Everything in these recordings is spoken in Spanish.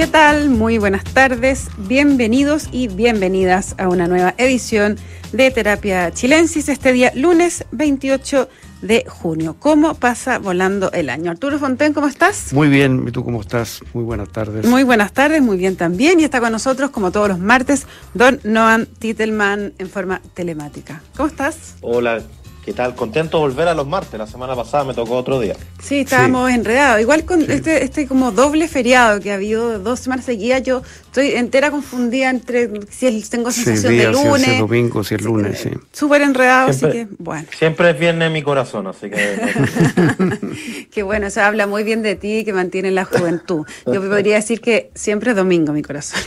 ¿Qué tal? Muy buenas tardes, bienvenidos y bienvenidas a una nueva edición de Terapia Chilensis este día lunes 28 de junio. ¿Cómo pasa volando el año? Arturo Fonten, ¿cómo estás? Muy bien, ¿y tú cómo estás? Muy buenas tardes. Muy buenas tardes, muy bien también. Y está con nosotros, como todos los martes, don Noam Titelman en forma telemática. ¿Cómo estás? Hola, ¿Qué tal? Contento de volver a los martes. La semana pasada me tocó otro día. Sí, estábamos enredados. Igual con este, este como doble feriado que ha habido dos semanas seguidas, yo estoy entera confundida entre si tengo sensación de lunes. Si es domingo, si es lunes, sí. Súper enredado, así que bueno. Siempre es viernes en mi corazón, así que. Qué bueno, eso habla muy bien de ti que mantiene la juventud. Yo podría decir que siempre es domingo mi corazón.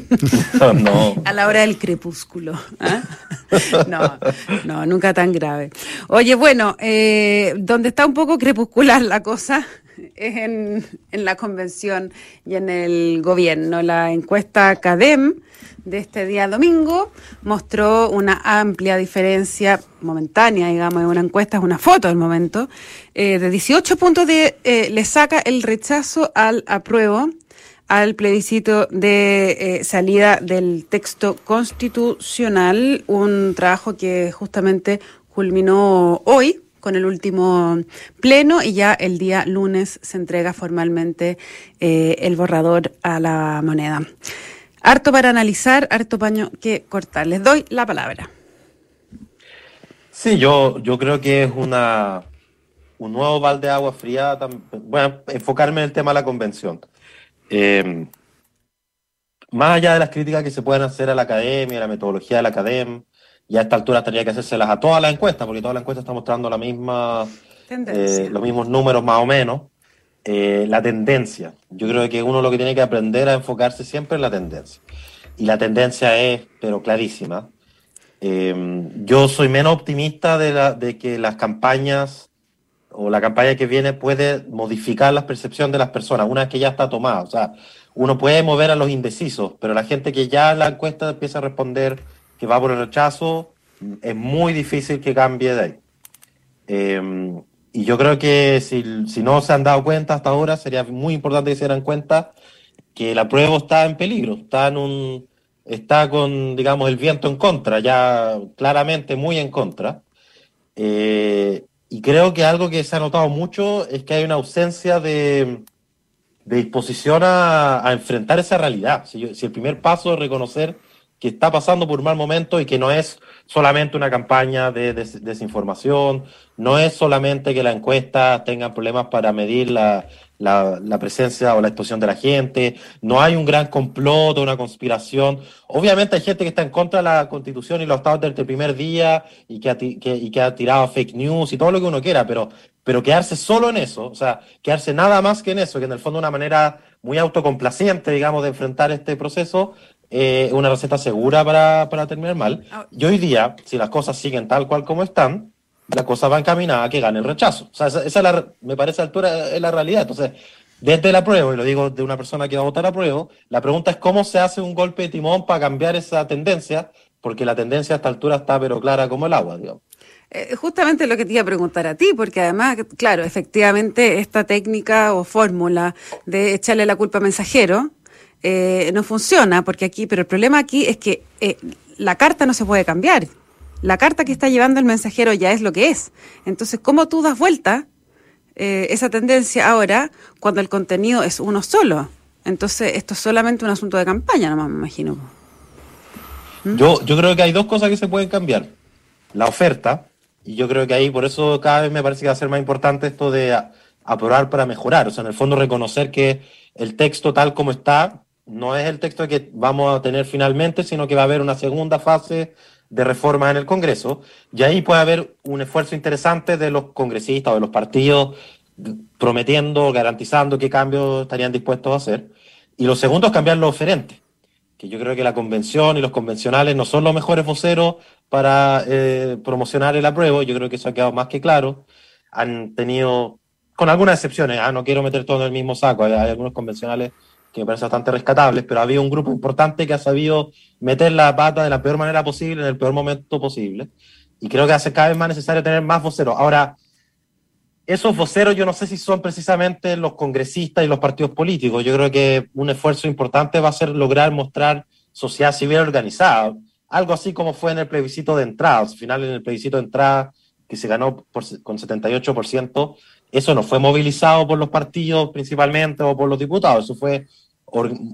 no. A la hora del crepúsculo. ¿ah? No, no, nunca tan grave. Oye, bueno, eh, donde está un poco crepuscular la cosa en, la convención y en el gobierno. La encuesta CADEM de este día domingo mostró una amplia diferencia momentánea, digamos, una encuesta, es una foto del momento, eh, de 18 puntos de, eh, le saca el rechazo al apruebo al plebiscito de eh, salida del texto constitucional, un trabajo que justamente culminó hoy con el último pleno y ya el día lunes se entrega formalmente eh, el borrador a la moneda. Harto para analizar, harto paño que cortar. Les doy la palabra. Sí, yo, yo creo que es una, un nuevo balde de agua fría. Voy enfocarme en el tema de la convención. Eh, más allá de las críticas que se pueden hacer a la academia, a la metodología de la academia, y a esta altura tendría que hacérselas a todas las encuestas, porque todas las encuestas están mostrando la misma, eh, los mismos números más o menos. Eh, la tendencia. Yo creo que uno lo que tiene que aprender a enfocarse siempre en la tendencia. Y la tendencia es, pero clarísima. yo soy menos optimista de, la, de que las campañas o la campaña que viene puede modificar la percepción de las personas una vez que ya está tomada. O sea, uno puede mover a los indecisos, pero la gente que ya en la encuesta empieza a responder que va por el rechazo, es muy difícil que cambie de ahí. Em, y yo creo que si, si, no se han dado cuenta hasta ahora, sería muy importante que se dieran cuenta que la prueba está en peligro, está en un está con, digamos, el viento en contra, ya claramente muy en contra. Eh, y creo que algo que se ha notado mucho es que hay una ausencia de, disposición a, enfrentar esa realidad. Si, el primer paso es reconocer que está pasando por un mal momento y que no es solamente una campaña de desinformación, no es solamente que la encuesta tenga problemas para medir la, la, presencia o la exposición de la gente, no hay un gran complot o una conspiración. Obviamente hay gente que está en contra de la constitución y los estados desde el primer día y que, ha, y que ha tirado fake news y todo lo que uno quiera, pero, pero quedarse solo en eso, o sea, quedarse nada más que en eso, que en el fondo una manera muy autocomplaciente, digamos, de enfrentar este proceso, eh, una receta segura para, para terminar mal. Ah. Y hoy día, si las cosas siguen tal cual como están, la cosa va encaminada a que gane el rechazo. O sea, esa, es la, me parece altura es la realidad. Entonces, desde la prueba, y lo digo de una persona que va a votar a prueba, la pregunta es cómo se hace un golpe de timón para cambiar esa tendencia, porque la tendencia a esta altura está pero clara como el agua, digamos. Eh, justamente lo que te iba a preguntar a ti, porque además, claro, efectivamente esta técnica o fórmula de echarle la culpa a mensajero eh, no funciona, porque aquí, pero el problema aquí es que eh, la carta no se puede cambiar la carta que está llevando el mensajero ya es lo que es. Entonces, ¿cómo tú das vuelta eh, esa tendencia ahora cuando el contenido es uno solo? Entonces, esto es solamente un asunto de campaña, nomás me imagino. ¿Mm? Yo, yo creo que hay dos cosas que se pueden cambiar. La oferta, y yo creo que ahí por eso cada vez me parece que va a ser más importante esto de aprobar para mejorar. O sea, en el fondo reconocer que el texto tal como está no es el texto que vamos a tener finalmente, sino que va a haber una segunda fase de reformas en el Congreso, y ahí puede haber un esfuerzo interesante de los congresistas o de los partidos prometiendo, garantizando qué cambios estarían dispuestos a hacer. Y lo segundo es cambiar los oferentes, que yo creo que la convención y los convencionales no son los mejores voceros para eh, promocionar el apruebo, yo creo que eso ha quedado más que claro. Han tenido, con algunas excepciones, ah, no quiero meter todo en el mismo saco, hay algunos convencionales que me parece bastante rescatables, pero había un grupo importante que ha sabido meter la pata de la peor manera posible, en el peor momento posible. Y creo que hace cada vez más necesario tener más voceros. Ahora, esos voceros yo no sé si son precisamente los congresistas y los partidos políticos. Yo creo que un esfuerzo importante va a ser lograr mostrar sociedad civil organizada, algo así como fue en el plebiscito de entrada. Al final, en el plebiscito de entrada, que se ganó por, con 78%, eso no fue movilizado por los partidos principalmente o por los diputados, eso fue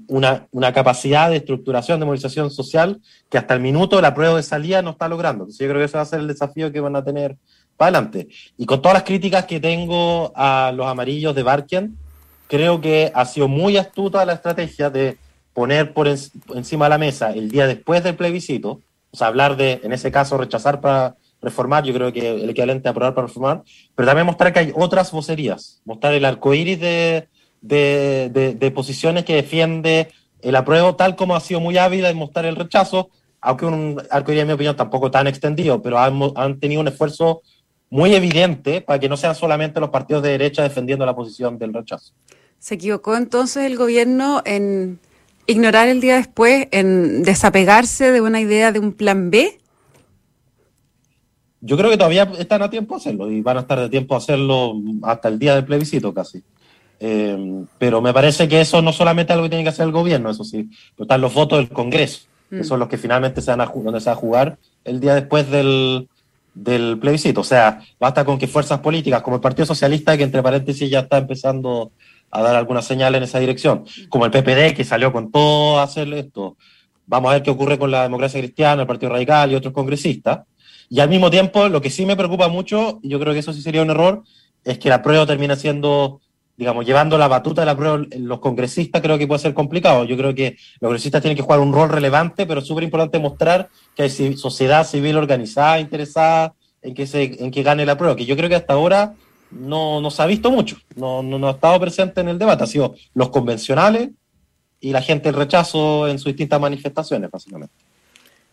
una, capacidad de estructuración, de movilización social que hasta el minuto la prueba de salida no está logrando. Yo creo que ese va a ser el desafío que van a tener para adelante. Y con todas las críticas que tengo a los amarillos de Barken, creo que ha sido muy astuta la estrategia de poner por encima de la mesa el día después del plebiscito, o sea, hablar de, en ese caso, rechazar para reformar, yo creo que el equivalente a aprobar para reformar, pero también mostrar que hay otras vocerías, mostrar el arco iris de, de, de, posiciones que defiende el apruebo, tal como ha sido muy hábil en mostrar el rechazo, aunque un arco iris, en mi opinión, tampoco tan extendido, pero han, han tenido un esfuerzo muy evidente para que no sean solamente los partidos de derecha defendiendo la posición del rechazo. ¿Se equivocó entonces el gobierno en ignorar el día después, en desapegarse de una idea de un plan B? Yo creo que todavía están a tiempo de hacerlo y van a estar de tiempo a hacerlo hasta el día del plebiscito casi. Eh, pero me parece que eso no solamente es algo que tiene que hacer el gobierno, eso sí, pero están los votos del Congreso, que mm. son los que finalmente se van a, donde se va a jugar el día después del, del plebiscito. O sea, basta con que fuerzas políticas como el Partido Socialista, que entre paréntesis ya está empezando a dar alguna señal en esa dirección, como el PPD, que salió con todo a hacer esto. Vamos a ver qué ocurre con la democracia cristiana, el Partido Radical y otros congresistas. Y al mismo tiempo, lo que sí me preocupa mucho, y yo creo que eso sí sería un error, es que la prueba termina siendo, digamos, llevando la batuta de la prueba los congresistas, creo que puede ser complicado. Yo creo que los congresistas tienen que jugar un rol relevante, pero es súper importante mostrar que hay sociedad civil organizada, interesada en que, se, en que gane la prueba, que yo creo que hasta ahora no, no se ha visto mucho, no, no, no, ha estado presente en el debate, ha sido los convencionales y la gente el rechazo en sus distintas manifestaciones, básicamente.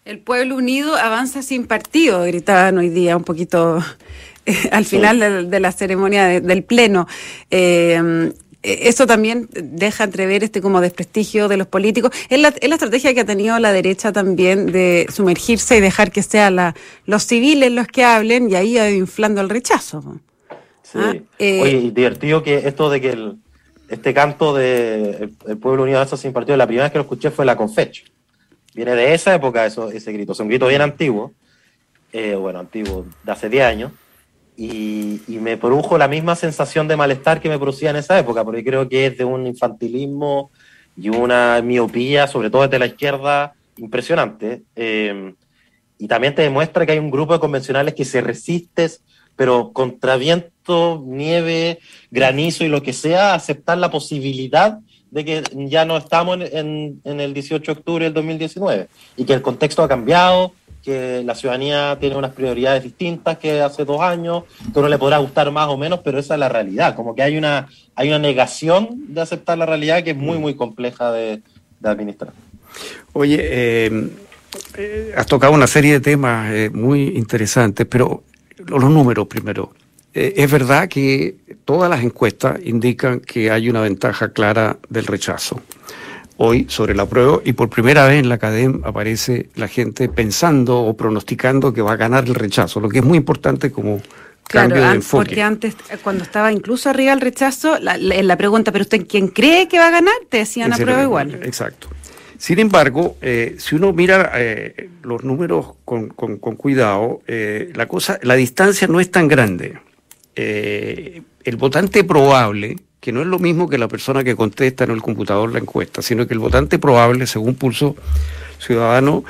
El pueblo unido avanza sin partido, gritaban hoy día un poquito eh, al final de, la ceremonia del Pleno. Eh, eso también deja entrever este como desprestigio de los políticos. Es la, es la estrategia que ha tenido la derecha también de sumergirse y dejar que sean los civiles los que hablen y ahí inflando el rechazo. Sí. Ah, eh, Oye, divertido que esto de que el, este canto de el, pueblo unido avanza sin partido, la primera vez que lo escuché fue la Confecho. Viene de esa época eso, ese grito, es un grito bien antiguo, eh, bueno, antiguo, de hace 10 años, y, me produjo la misma sensación de malestar que me producía en esa época, porque creo que es de un infantilismo y una miopía, sobre todo desde la izquierda, impresionante. Eh, y también te demuestra que hay un grupo de convencionales que se resiste pero contra viento, nieve, granizo y lo que sea, aceptar la posibilidad de que ya no estamos en, en, el 18 de octubre del 2019 y que el contexto ha cambiado, que la ciudadanía tiene unas prioridades distintas que hace dos años, que uno le podrá gustar más o menos, pero esa es la realidad, como que hay una, hay una negación de aceptar la realidad que es muy, muy compleja de, administrar. Oye, eh, eh, has tocado una serie de temas eh, muy interesantes, pero los números primero. Eh, es verdad que todas las encuestas indican que hay una ventaja clara del rechazo hoy sobre la prueba y por primera vez en la academia aparece la gente pensando o pronosticando que va a ganar el rechazo, lo que es muy importante como cambio de enfoque. Porque antes, eh, cuando estaba incluso arriba el rechazo, la, la, pregunta, ¿pero usted quién cree que va a ganar? Te decían a prueba igual. Exacto. Sin embargo, eh, si uno mira eh, los números con, cuidado, eh, la cosa, la distancia no es tan grande. El votante probable, que no es lo mismo que la persona que contesta en el computador la encuesta, sino que el votante probable, según Pulso Ciudadano,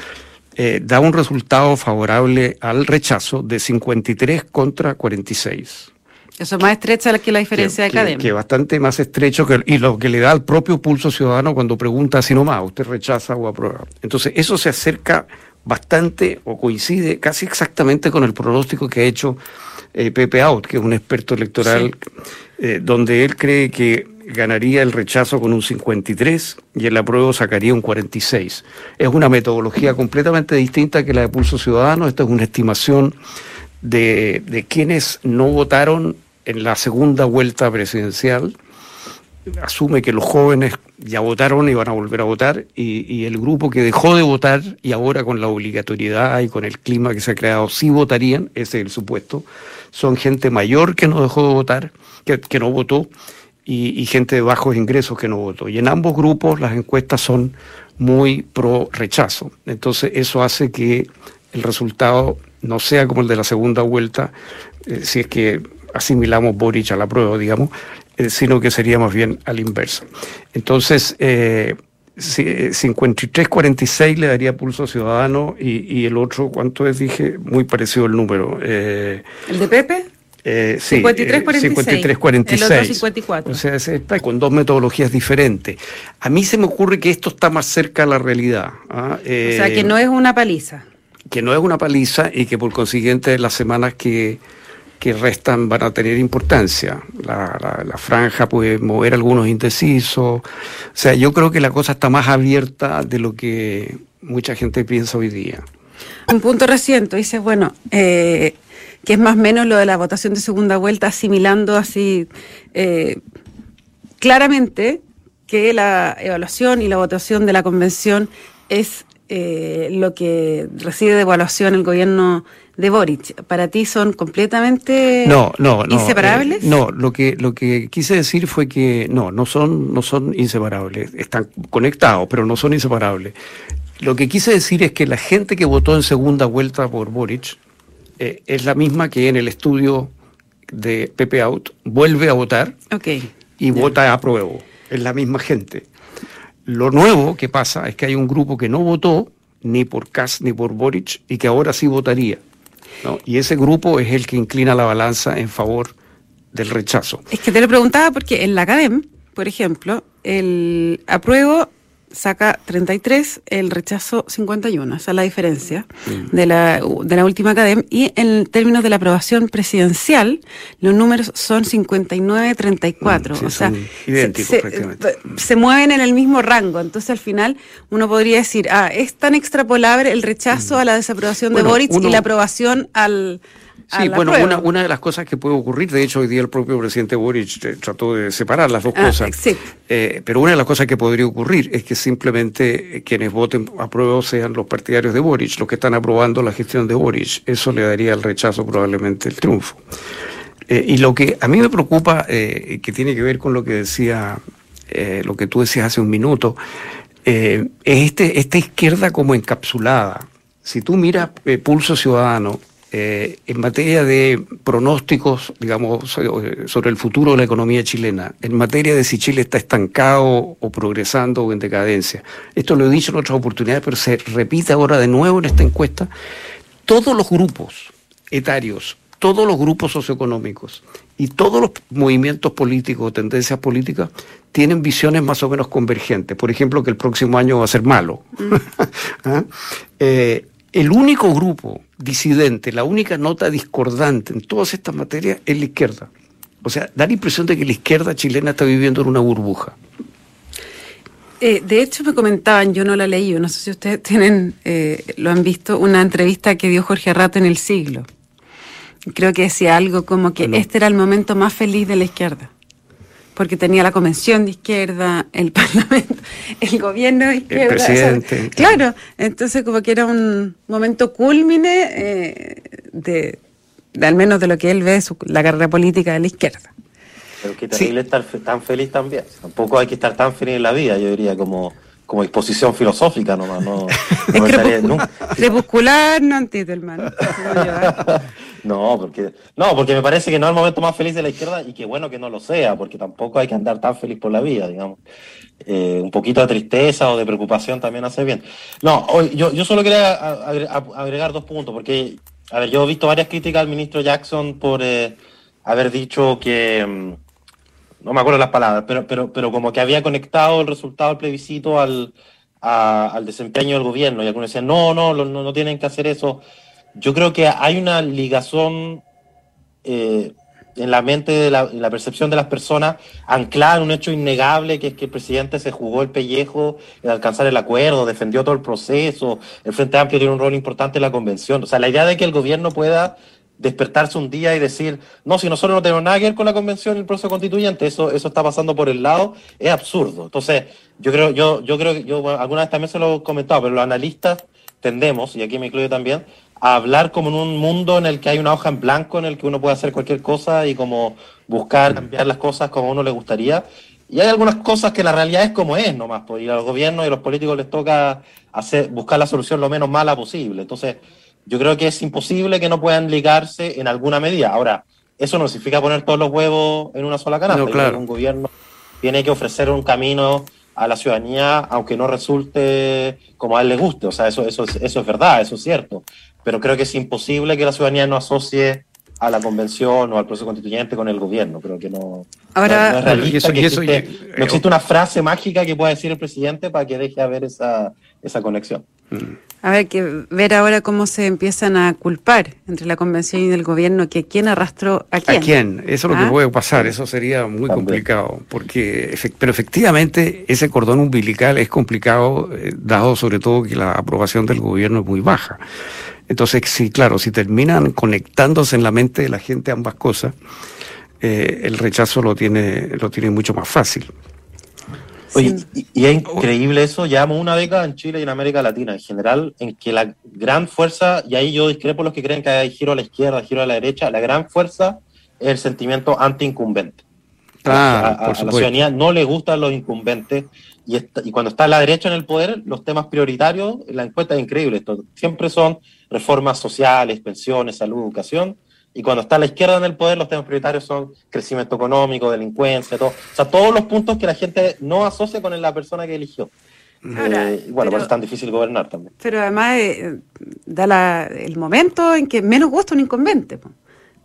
da un resultado favorable al rechazo de 53 contra 46. Eso es más estrecha que la diferencia de academia. Que, bastante más estrecho que, y lo que le da al propio pulso ciudadano cuando pregunta si no más, usted rechaza o aprueba. Entonces, eso se acerca bastante o coincide casi exactamente con el pronóstico que ha hecho eh, Pepe Out, que es un experto electoral, eh, donde él cree que ganaría el rechazo con un 53 y el apruebo sacaría un 46. Es una metodología completamente distinta que la de Pulso Ciudadano. Esta es una estimación de, de quienes no votaron en la segunda vuelta presidencial asume que los jóvenes ya votaron y van a volver a votar y, el grupo que dejó de votar y ahora con la obligatoriedad y con el clima que se ha creado sí votarían, ese es el supuesto, son gente mayor que no dejó de votar, que, no votó y, gente de bajos ingresos que no votó. Y en ambos grupos las encuestas son muy pro rechazo. Entonces eso hace que el resultado no sea como el de la segunda vuelta, eh, si es que asimilamos Boric a la prueba, digamos, eh, sino que sería más bien al inverso. Entonces, eh, 53-46 le daría pulso ciudadano y, y, el otro, ¿cuánto es? Dije, muy parecido el número. Eh, ¿El de Pepe? Eh, sí, 53, 46. El otro 54. O sea, está con dos metodologías diferentes. A mí se me ocurre que esto está más cerca a la realidad. ¿ah? o sea, que no es una paliza. Que no es una paliza y que por consiguiente las semanas que, que restan van a tener importancia. La, la, franja puede mover algunos indecisos. O sea, yo creo que la cosa está más abierta de lo que mucha gente piensa hoy día. Un punto reciente, dice, bueno, eh, que es más o menos lo de la votación de segunda vuelta, asimilando así eh, claramente que la evaluación y la votación de la convención es eh, lo que recibe de evaluación el gobierno de Boric. ¿Para ti son completamente no, no, no, inseparables? Eh, no, lo que, lo que quise decir fue que no, no son, no son inseparables. Están conectados, pero no son inseparables. Lo que quise decir es que la gente que votó en segunda vuelta por Boric eh, es la misma que en el estudio de Pepe Out, vuelve a votar y vota a prueba. Es la misma gente. Lo nuevo que pasa es que hay un grupo que no votó ni por Kass ni por Boric y que ahora sí votaría. Y ese grupo es el que inclina la balanza en favor del rechazo. Es que te lo preguntaba porque en la Academ, por ejemplo, el apruebo saca 33, el rechazo 51. Esa es la diferencia de, la, de la última academia. Y en términos de la aprobación presidencial, los números son 59-34. Mm, o sea, se, mueven en el mismo rango. Entonces, al final, uno podría decir, ah, es tan extrapolable el rechazo mm. a la desaprobación de Boric y la aprobación al Sí, bueno, una, una, de las cosas que puede ocurrir, de hecho hoy día el propio presidente Boric eh, trató de separar las dos ah, cosas, eh, pero una de las cosas que podría ocurrir es que simplemente quienes voten a prueba sean los partidarios de Boric, los que están aprobando la gestión de Boric. Eso le daría el rechazo probablemente el triunfo. Eh, y lo que a mí me preocupa, que tiene que ver con lo que decía, lo que tú decías hace un minuto, es este, esta izquierda como encapsulada. Si tú miras Pulso Ciudadano, eh, en materia de pronósticos, digamos, sobre el futuro de la economía chilena, en materia de si Chile está estancado o progresando o en decadencia. Esto lo he dicho en otras oportunidades, pero se repite ahora de nuevo en esta encuesta. Todos los grupos etarios, todos los grupos socioeconómicos y todos los movimientos políticos o tendencias políticas tienen visiones más o menos convergentes. Por ejemplo, que el próximo año va a ser malo. Mm. ¿Ah? Eh, el único grupo disidente, la única nota discordante en todas estas materias es la izquierda. O sea, da la impresión de que la izquierda chilena está viviendo en una burbuja. Eh, de hecho, me comentaban, yo no la leí, no sé si ustedes tienen, eh, lo han visto, una entrevista que dio Jorge Rato en El Siglo. Creo que decía algo como que este era el momento más feliz de la izquierda porque tenía la convención de izquierda, el parlamento, el gobierno de izquierda. El presidente. claro, entonces como que era un momento culmine eh, de, al menos de lo que él ve su, la carrera política de la izquierda. Pero qué terrible estar tan feliz también. Tampoco hay que estar tan feliz en la vida, yo diría, como como exposición filosófica nomás, no, no Crepuscular, no. no, porque, no, porque me parece que no es el momento más feliz de la izquierda y que bueno que no lo sea, porque tampoco hay que andar tan feliz por la vida, digamos. Eh, un poquito de tristeza o de preocupación también hace bien. No, yo, yo solo quería agregar dos puntos, porque, a ver, yo he visto varias críticas al ministro Jackson por eh, haber dicho que mm, no me acuerdo las palabras, pero, pero, pero como que había conectado el resultado del plebiscito al, al desempeño del gobierno. Y algunos decían, no, no, no, no tienen que hacer eso. Yo creo que hay una ligazón eh, en la mente, de la, en la percepción de las personas, anclada en un hecho innegable, que es que el presidente se jugó el pellejo en alcanzar el acuerdo, defendió todo el proceso, el Frente Amplio tiene un rol importante en la convención. O sea, la idea de que el gobierno pueda despertarse un día y decir, no, si nosotros no tenemos nada que ver con la convención y el proceso constituyente, eso, eso está pasando por el lado, es absurdo. Entonces, yo creo, yo, yo creo que yo alguna vez también se lo he comentado, pero los analistas tendemos, y aquí me incluyo también, a hablar como en un mundo en el que hay una hoja en blanco en el que uno puede hacer cualquier cosa y como buscar cambiar las cosas como a uno le gustaría. Y hay algunas cosas que la realidad es como es nomás, pues, y a los gobiernos y a los políticos les toca hacer, buscar la solución lo menos mala posible. Entonces, yo creo que es imposible que no puedan ligarse en alguna medida. Ahora, eso no significa poner todos los huevos en una sola canasta. claro. Un gobierno tiene que ofrecer un camino a la ciudadanía, aunque no resulte como a él le guste. O sea, eso, eso, eso es verdad, eso es cierto. Pero creo que es imposible que la ciudadanía no asocie a la convención o al proceso constituyente con el gobierno. Creo que no, Ahora, no, existe, una frase mágica que pueda decir el presidente para que deje haber esa, esa conexión. A ver, que ver ahora cómo se empiezan a culpar entre la convención y el gobierno, que quién arrastró a quién. ¿A quién? Eso es lo que ¿Ah? puede pasar, eso sería muy complicado, porque, pero efectivamente ese cordón umbilical es complicado, eh, dado sobre todo que la aprobación del gobierno es muy baja. Entonces, sí, claro, si terminan conectándose en la mente de la gente ambas cosas, eh, el rechazo lo tiene, lo tiene mucho más fácil. Oye, y, es increíble eso, llevamos una década en Chile y en América Latina en general, en que la gran fuerza, y ahí yo discrepo los que creen que hay giro a la izquierda, giro a la derecha, la gran fuerza es el sentimiento anti-incumbente. Ah, a, la ciudadanía no le gustan los incumbentes y, y, cuando está la derecha en el poder, los temas prioritarios, la encuesta es increíble, esto, siempre son reformas sociales, pensiones, salud, educación, y cuando está la izquierda en el poder, los temas prioritarios son crecimiento económico, delincuencia, todo. O sea, todos los puntos que la gente no asocia con la persona que eligió. Eh, bueno, por eso es tan difícil gobernar también. Pero además eh, da el momento en que menos gusta un inconveniente.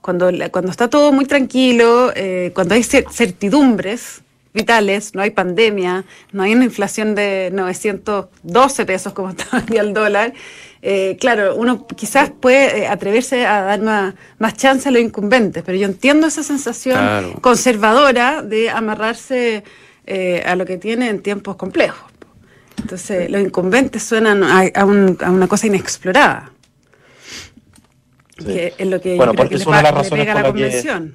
Cuando, cuando está todo muy tranquilo, eh, cuando hay certidumbres vitales, no hay pandemia, no hay una inflación de 912 pesos como está el dólar, eh, claro, uno quizás puede eh, atreverse a dar más, más chance a los incumbentes, pero yo entiendo esa sensación conservadora de amarrarse eh, a lo que tiene en tiempos complejos. Entonces, los incumbentes suenan a, una cosa inexplorada. es lo que, bueno, porque es una de las razones por la, convención.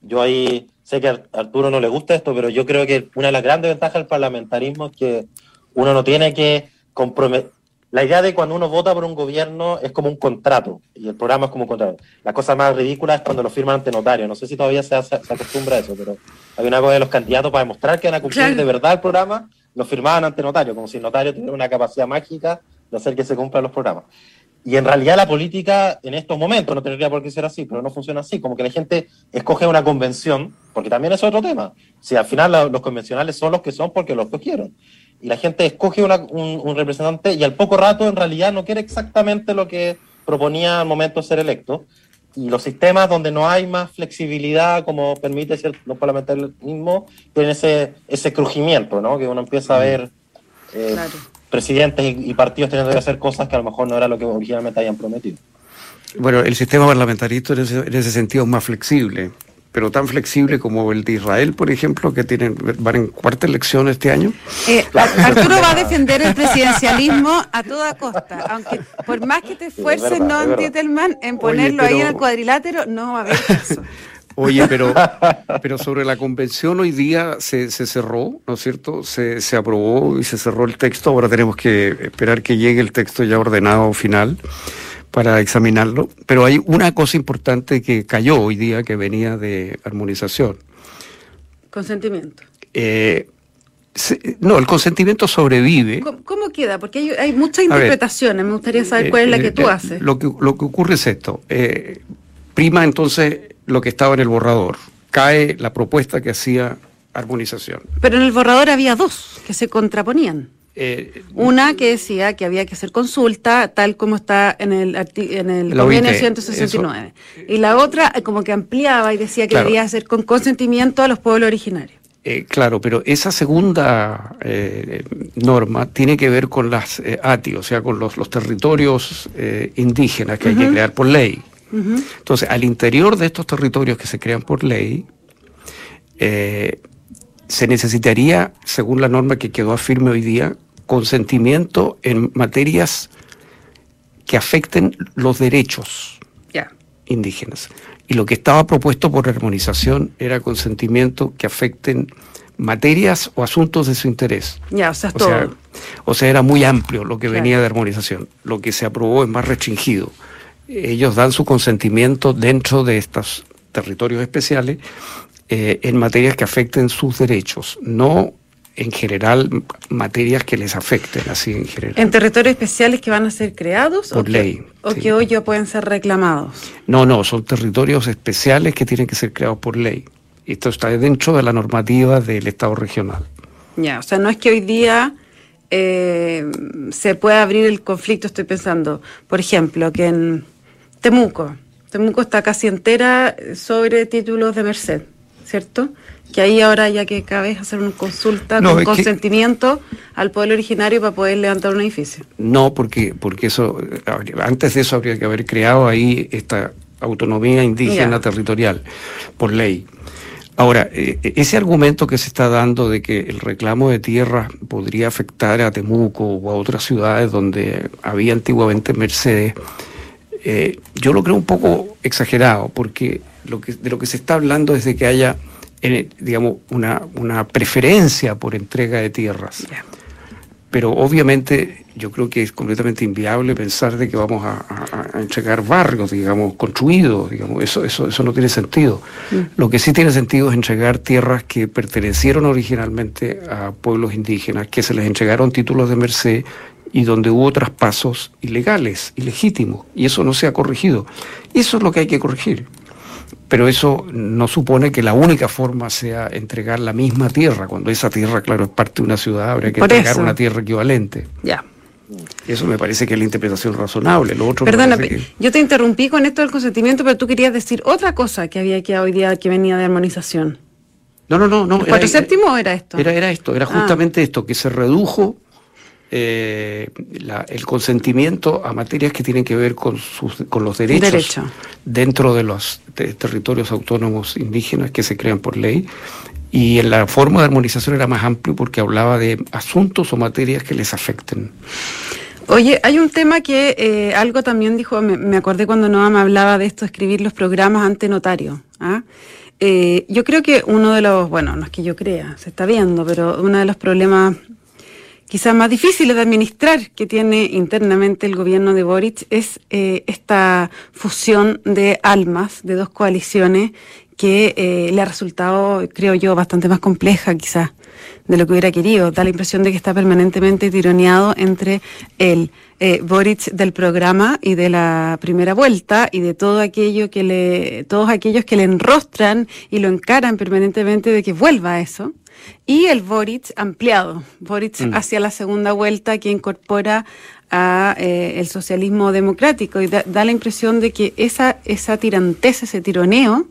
yo ahí sé que a Arturo no le gusta esto, pero yo creo que una de las grandes ventajas del parlamentarismo es que uno no tiene que comprometer la idea de cuando uno vota por un gobierno es como un contrato, y el programa es como un contrato. La cosa más ridícula es cuando lo firman ante notario. No sé si todavía se, acostumbra a eso, pero hay una cosa de los candidatos para demostrar que van a cumplir de verdad el programa, lo firmaban ante notario, como si el notario tuviera una capacidad mágica de hacer que se cumplan los programas. Y en realidad la política en estos momentos no tendría por qué ser así, pero no funciona así. Como que la gente escoge una convención, porque también es otro tema. Si al final los convencionales son los que son porque los escogieron y la gente escoge un, representante y al poco rato en realidad no quiere exactamente lo que proponía al momento de ser electo. Y los sistemas donde no hay más flexibilidad, como permite ser los parlamentarismos, tienen ese, ese crujimiento, ¿no? Que uno empieza a ver eh, presidentes y, partidos teniendo que hacer cosas que a lo mejor no era lo que originalmente habían prometido. Bueno, el sistema parlamentarista en ese, en ese sentido es más flexible pero tan flexible como el de Israel, por ejemplo, que tienen, van en cuarta elección este año. Eh, Arturo va a defender el presidencialismo a toda costa, aunque por más que te esfuerces, no, Dietelman, en ponerlo ahí en el cuadrilátero, no va a haber caso. Oye, pero, pero sobre la convención hoy día se, se cerró, ¿no es cierto? Se, se aprobó y se cerró el texto. Ahora tenemos que esperar que llegue el texto ya ordenado final para examinarlo, pero hay una cosa importante que cayó hoy día que venía de armonización. Consentimiento. Eh, no, el consentimiento sobrevive. ¿Cómo, queda? Porque hay, muchas interpretaciones, me gustaría saber eh, cuál es la que tú eh, haces. Lo que, lo que ocurre es esto, prima entonces lo que estaba en el borrador, cae la propuesta que hacía armonización. Pero en el borrador había dos que se contraponían. Eh, Una que decía que había que hacer consulta, tal como está en el, en el convenio 169. Y la otra eh, como que ampliaba y decía que debía hacer con consentimiento a los pueblos originarios. Eh, claro, pero esa segunda norma tiene que ver con las ATI, o sea, con los, los territorios indígenas que hay que crear por ley. Entonces, al interior de estos territorios que se crean por ley, se necesitaría, según la norma que quedó firme hoy día, consentimiento en materias que afecten los derechos. Indígenas. Y lo que estaba propuesto por armonización era consentimiento que afecten materias o asuntos de su interés. Ya, o sea, todo. o sea, era muy amplio lo que venía de armonización. Lo que se aprobó es más restringido. Ellos dan su consentimiento dentro de estos territorios especiales eh, en materias que afecten sus derechos, no en general materias que les afecten, así en general. ¿En territorios especiales que van a ser creados? Por ley. ¿O que hoy ya pueden ser reclamados? No, no, son territorios especiales que tienen que ser creados por ley. Esto está dentro de la normativa del Estado regional. Ya, o sea, no es que hoy día eh, se pueda abrir el conflicto, estoy pensando, por ejemplo, que en Temuco, Temuco está casi entera sobre títulos de Merced, ¿cierto? que ahí ahora ya que cabe hacer una consulta con consentimiento al pueblo originario para poder levantar un edificio. No, porque, porque eso, antes de eso habría que haber creado ahí esta autonomía indígena territorial, por ley. Ahora, eh, ese argumento que se está dando de que el reclamo de tierra podría afectar a Temuco o a otras ciudades donde había antiguamente Mercedes, eh, yo lo creo un poco exagerado, porque lo que, de lo que se está hablando es de que haya digamos, una, una, preferencia por entrega de tierras. Pero obviamente yo creo que es completamente inviable pensar de que vamos a, entregar barrios, digamos, construidos, digamos, eso, eso, eso no tiene sentido. Mm. Lo que sí tiene sentido es entregar tierras que pertenecieron originalmente a pueblos indígenas, que se les entregaron títulos de merced y donde hubo traspasos ilegales, ilegítimos, y eso no se ha corregido. Eso es lo que hay que corregir pero eso no supone que la única forma sea entregar la misma tierra, cuando esa tierra, claro, es parte de una ciudad, habría que entregar una tierra equivalente. Ya. Eso me parece que es la interpretación razonable. Lo otro Perdona, yo te interrumpí con esto del consentimiento, pero tú querías decir otra cosa que había que hoy día que venía de armonización. No, no, no. no ¿El cuatro séptimo era esto? Era, era esto, era ah. justamente esto, que se redujo eh, el consentimiento a materias que tienen que ver con, sus, con los derechos dentro de los territorios autónomos indígenas que se crean por ley. Y en la forma de armonización era más amplio porque hablaba de asuntos o materias que les afecten. Oye, hay un tema que eh, algo también dijo, me, acordé cuando Noam hablaba de esto, escribir los programas ante notario. ¿ah? Eh, yo creo que uno de los, bueno, no es que yo crea, se está viendo, pero uno de los problemas quizás más difíciles de administrar que tiene internamente el gobierno de Boric es eh, esta fusión de almas de dos coaliciones que eh, le ha resultado, creo yo, bastante más compleja quizás de lo que hubiera querido. Da la impresión de que está permanentemente tironeado entre el eh, Boric del programa y de la primera vuelta y de todo aquello que le, todos aquellos que le enrostran y lo encaran permanentemente de que vuelva a eso y el Boric ampliado, Boric mm. hacia la segunda vuelta que incorpora a eh, el socialismo democrático y da, la impresión de que esa, esa tiranteza, ese tironeo,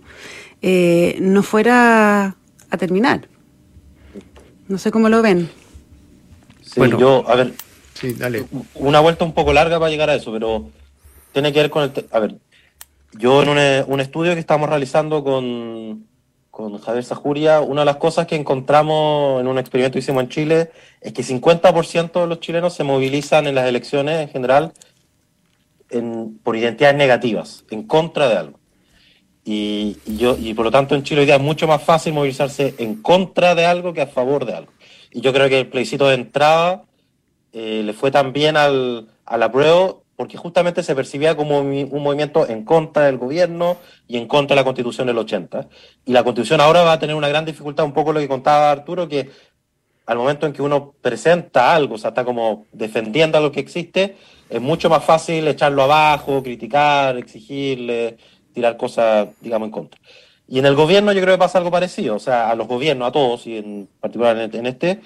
eh, no fuera a terminar. No sé cómo lo ven. bueno, yo, a ver, una vuelta un poco larga para llegar a eso, pero tiene que ver con el... A ver, yo en un, un estudio que estamos realizando con, con Javier Sajuria, una de las cosas que encontramos en un experimento que hicimos en Chile es que 50% de los chilenos se movilizan en las elecciones en general por identidades negativas, en contra de algo. Y, yo, y por lo tanto en Chile hoy día es mucho más fácil movilizarse en contra de algo que a favor de algo. Y yo creo que el plebiscito de entrada eh, le fue también al, al apruebo porque justamente se percibía como un movimiento en contra del gobierno y en contra de la constitución del 80. Y la constitución ahora va a tener una gran dificultad, un poco lo que contaba Arturo, que al momento en que uno presenta algo, o sea, está como defendiendo algo que existe, es mucho más fácil echarlo abajo, criticar, exigirle, tirar cosas, digamos, en contra. Y en el gobierno yo creo que pasa algo parecido, o sea, a los gobiernos, a todos, y en particular en este,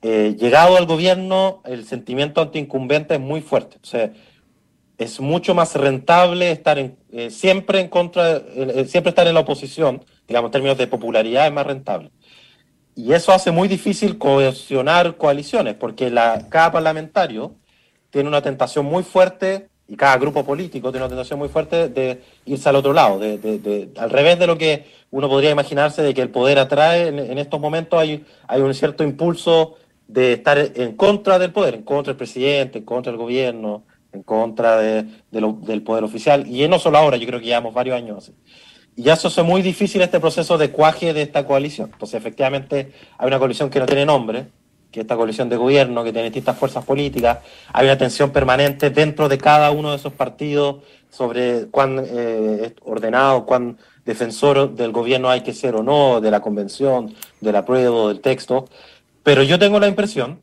eh, llegado al gobierno, el sentimiento antiincumbente es muy fuerte. O sea, es mucho más rentable estar en, eh, siempre en contra, eh, siempre estar en la oposición, digamos, en términos de popularidad es más rentable. Y eso hace muy difícil cohesionar coaliciones, porque la, cada parlamentario tiene una tentación muy fuerte, y cada grupo político tiene una tentación muy fuerte de irse al otro lado, de, al revés de lo que uno podría imaginarse de que el poder atrae, en, estos momentos hay, hay un cierto impulso de estar en contra del poder, en contra del presidente, en contra del gobierno, en contra de, del poder oficial. Y no solo ahora, yo creo que llevamos varios años así. Y ya eso hace muy difícil este proceso de cuaje de esta coalición. Entonces, efectivamente, hay una coalición que no tiene nombre, que es esta coalición de gobierno, que tiene distintas fuerzas políticas. Hay una tensión permanente dentro de cada uno de esos partidos sobre cuán eh, ordenado, cuán defensor del gobierno hay que ser o no, de la convención, del apruebo, del texto. Pero yo tengo la impresión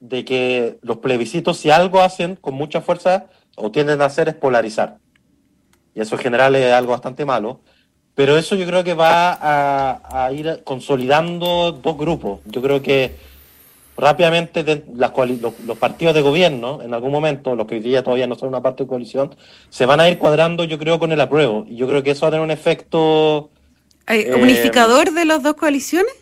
de que los plebiscitos, si algo hacen con mucha fuerza o tienden a hacer, es polarizar. Y eso en general es algo bastante malo. Pero eso yo creo que va a, ir consolidando dos grupos. Yo creo que rápidamente los, partidos de gobierno, en algún momento, los que hoy día todavía no son una parte de coalición, se van a ir cuadrando, yo creo, con el apruebo. Y yo creo que eso va a tener un efecto... Eh, ¿Unificador de las dos coaliciones?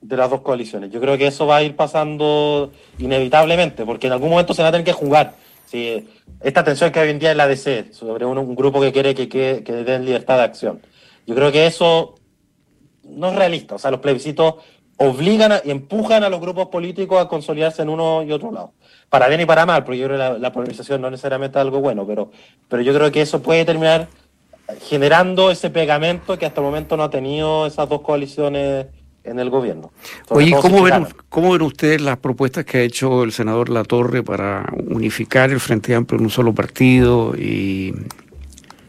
De las dos coaliciones. Yo creo que eso va a ir pasando inevitablemente, porque en algún momento se va a tener que jugar. Si esta tensión que hoy en día es la DC, sobre un, grupo que quiere que, que, que den libertad de acción. Yo creo que eso no es realista. O sea, los plebiscitos obligan y empujan a los grupos políticos a consolidarse en uno y otro lado. Para bien y para mal, porque yo creo que la, polarización no es necesariamente algo bueno, pero, pero yo creo que eso puede terminar generando ese pegamento que hasta el momento no ha tenido esas dos coaliciones en el gobierno. Oye, ¿cómo ven, ¿cómo ven ustedes las propuestas que ha hecho el senador Latorre para unificar el Frente Amplio en un solo partido y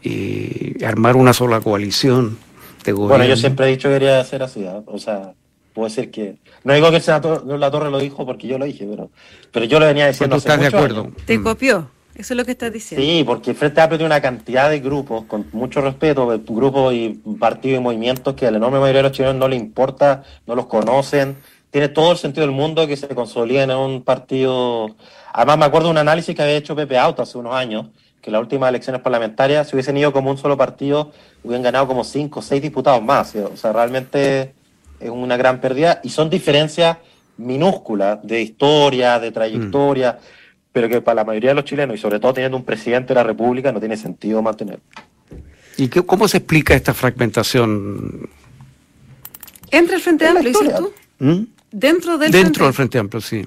y armar una sola coalición de gobierno. Bueno, yo siempre he dicho que quería hacer así, ¿eh? o sea, puede ser que... No digo que el senador La Torre lo dijo porque yo lo dije, pero, pero yo lo venía diciendo ¿Tú estás de acuerdo? ¿Te mm. copió? Eso es lo que estás diciendo. Sí, porque Frente Amplio tiene una cantidad de grupos, con mucho respeto, grupos y partidos y movimientos que a la enorme mayoría de los chilenos no le importa, no los conocen. Tiene todo el sentido del mundo que se consoliden en un partido. Además, me acuerdo de un análisis que había hecho Pepe Auto hace unos años, que las últimas elecciones parlamentarias, si hubiesen ido como un solo partido, hubieran ganado como cinco o seis diputados más. O sea, realmente es una gran pérdida y son diferencias minúsculas de historia, de trayectoria, mm. pero que para la mayoría de los chilenos, y sobre todo teniendo un presidente de la República, no tiene sentido mantener. ¿Y qué, cómo se explica esta fragmentación? Entre el Frente Amplio, dices tú. ¿Mm? Dentro del Dentro del Frente Amplio, sí.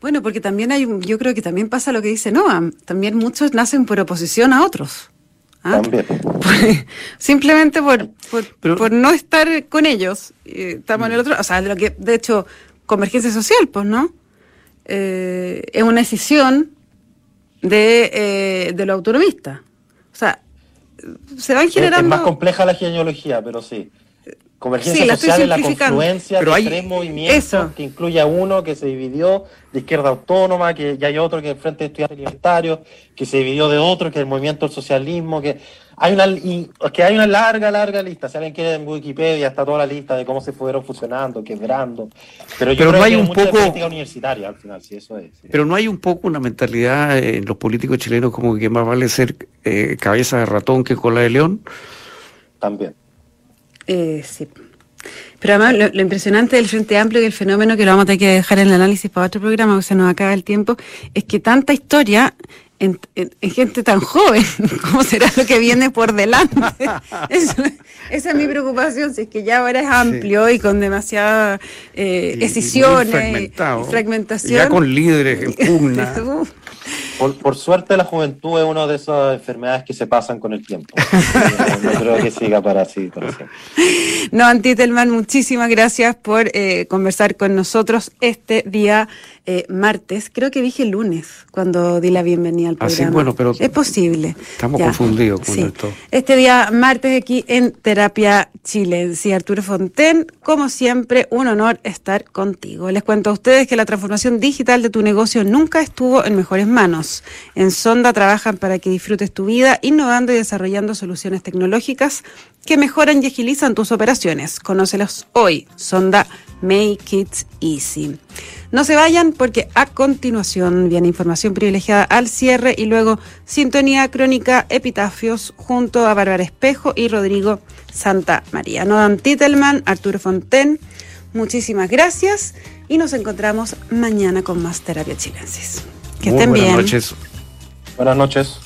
Bueno, porque también hay, yo creo que también pasa lo que dice Noam, también muchos nacen por oposición a otros. ¿Ah? También. simplemente por, por, no estar con ellos. estamos en el otro, o sea, de lo que, de hecho, convergencia social, pues, ¿no? Eh, es una decisión de, eh, de lo autonomista. O sea, se van generando... Es, más compleja la genealogía, pero sí. Convergencia social es la confluencia de tres movimientos que incluye a uno que se dividió de izquierda autónoma, que ya hay otro que es el Frente de Estudiantes Libertarios, que se dividió de otro, que es el movimiento del socialismo, que hay una que hay una larga, larga lista. Si alguien quiere en Wikipedia está toda la lista de cómo se fueron fusionando, quebrando. Pero yo creo no hay que un poco universitaria al final, si eso es. Pero no hay un poco una mentalidad en los políticos chilenos como que más vale ser eh, cabeza de ratón que cola de león. También. Eh, sí. Pero además lo, impresionante del Frente Amplio y el fenómeno que lo vamos a tener que dejar en el análisis para otro programa, porque se nos acaba el tiempo, es que tanta historia en, gente tan joven, ¿cómo será lo que viene por delante? esa es mi preocupación, si es que ya ahora es amplio y con demasiadas eh, decisiones y, fragmentación. Ya con líderes en pugna. Por, suerte la juventud es una de esas enfermedades que se pasan con el tiempo. no, creo que siga para así. no, Antitelman, muchísimas gracias por eh, conversar con nosotros este día eh, martes. Creo que dije lunes cuando di la bienvenida al ah, programa. bueno, pero es posible. Estamos confundidos con esto. Este día martes aquí en Terapia Chile. Sí, Arturo Fonten, como siempre, un honor estar contigo. Les cuento a ustedes que la transformación digital de tu negocio nunca estuvo en mejores manos. En Sonda trabajan para que disfrutes tu vida, innovando y desarrollando soluciones tecnológicas que mejoran y agilizan tus operaciones. Conócelos hoy. Sonda Make It Easy. No se vayan porque a continuación viene información privilegiada al cierre y luego sintonía crónica epitafios junto a Bárbara Espejo y Rodrigo Santa María. Nodan Titelman, Arturo Fonten, muchísimas gracias y nos encontramos mañana con más Terapia Chilensis. Que estén bien. Buenas noches. Buenas noches.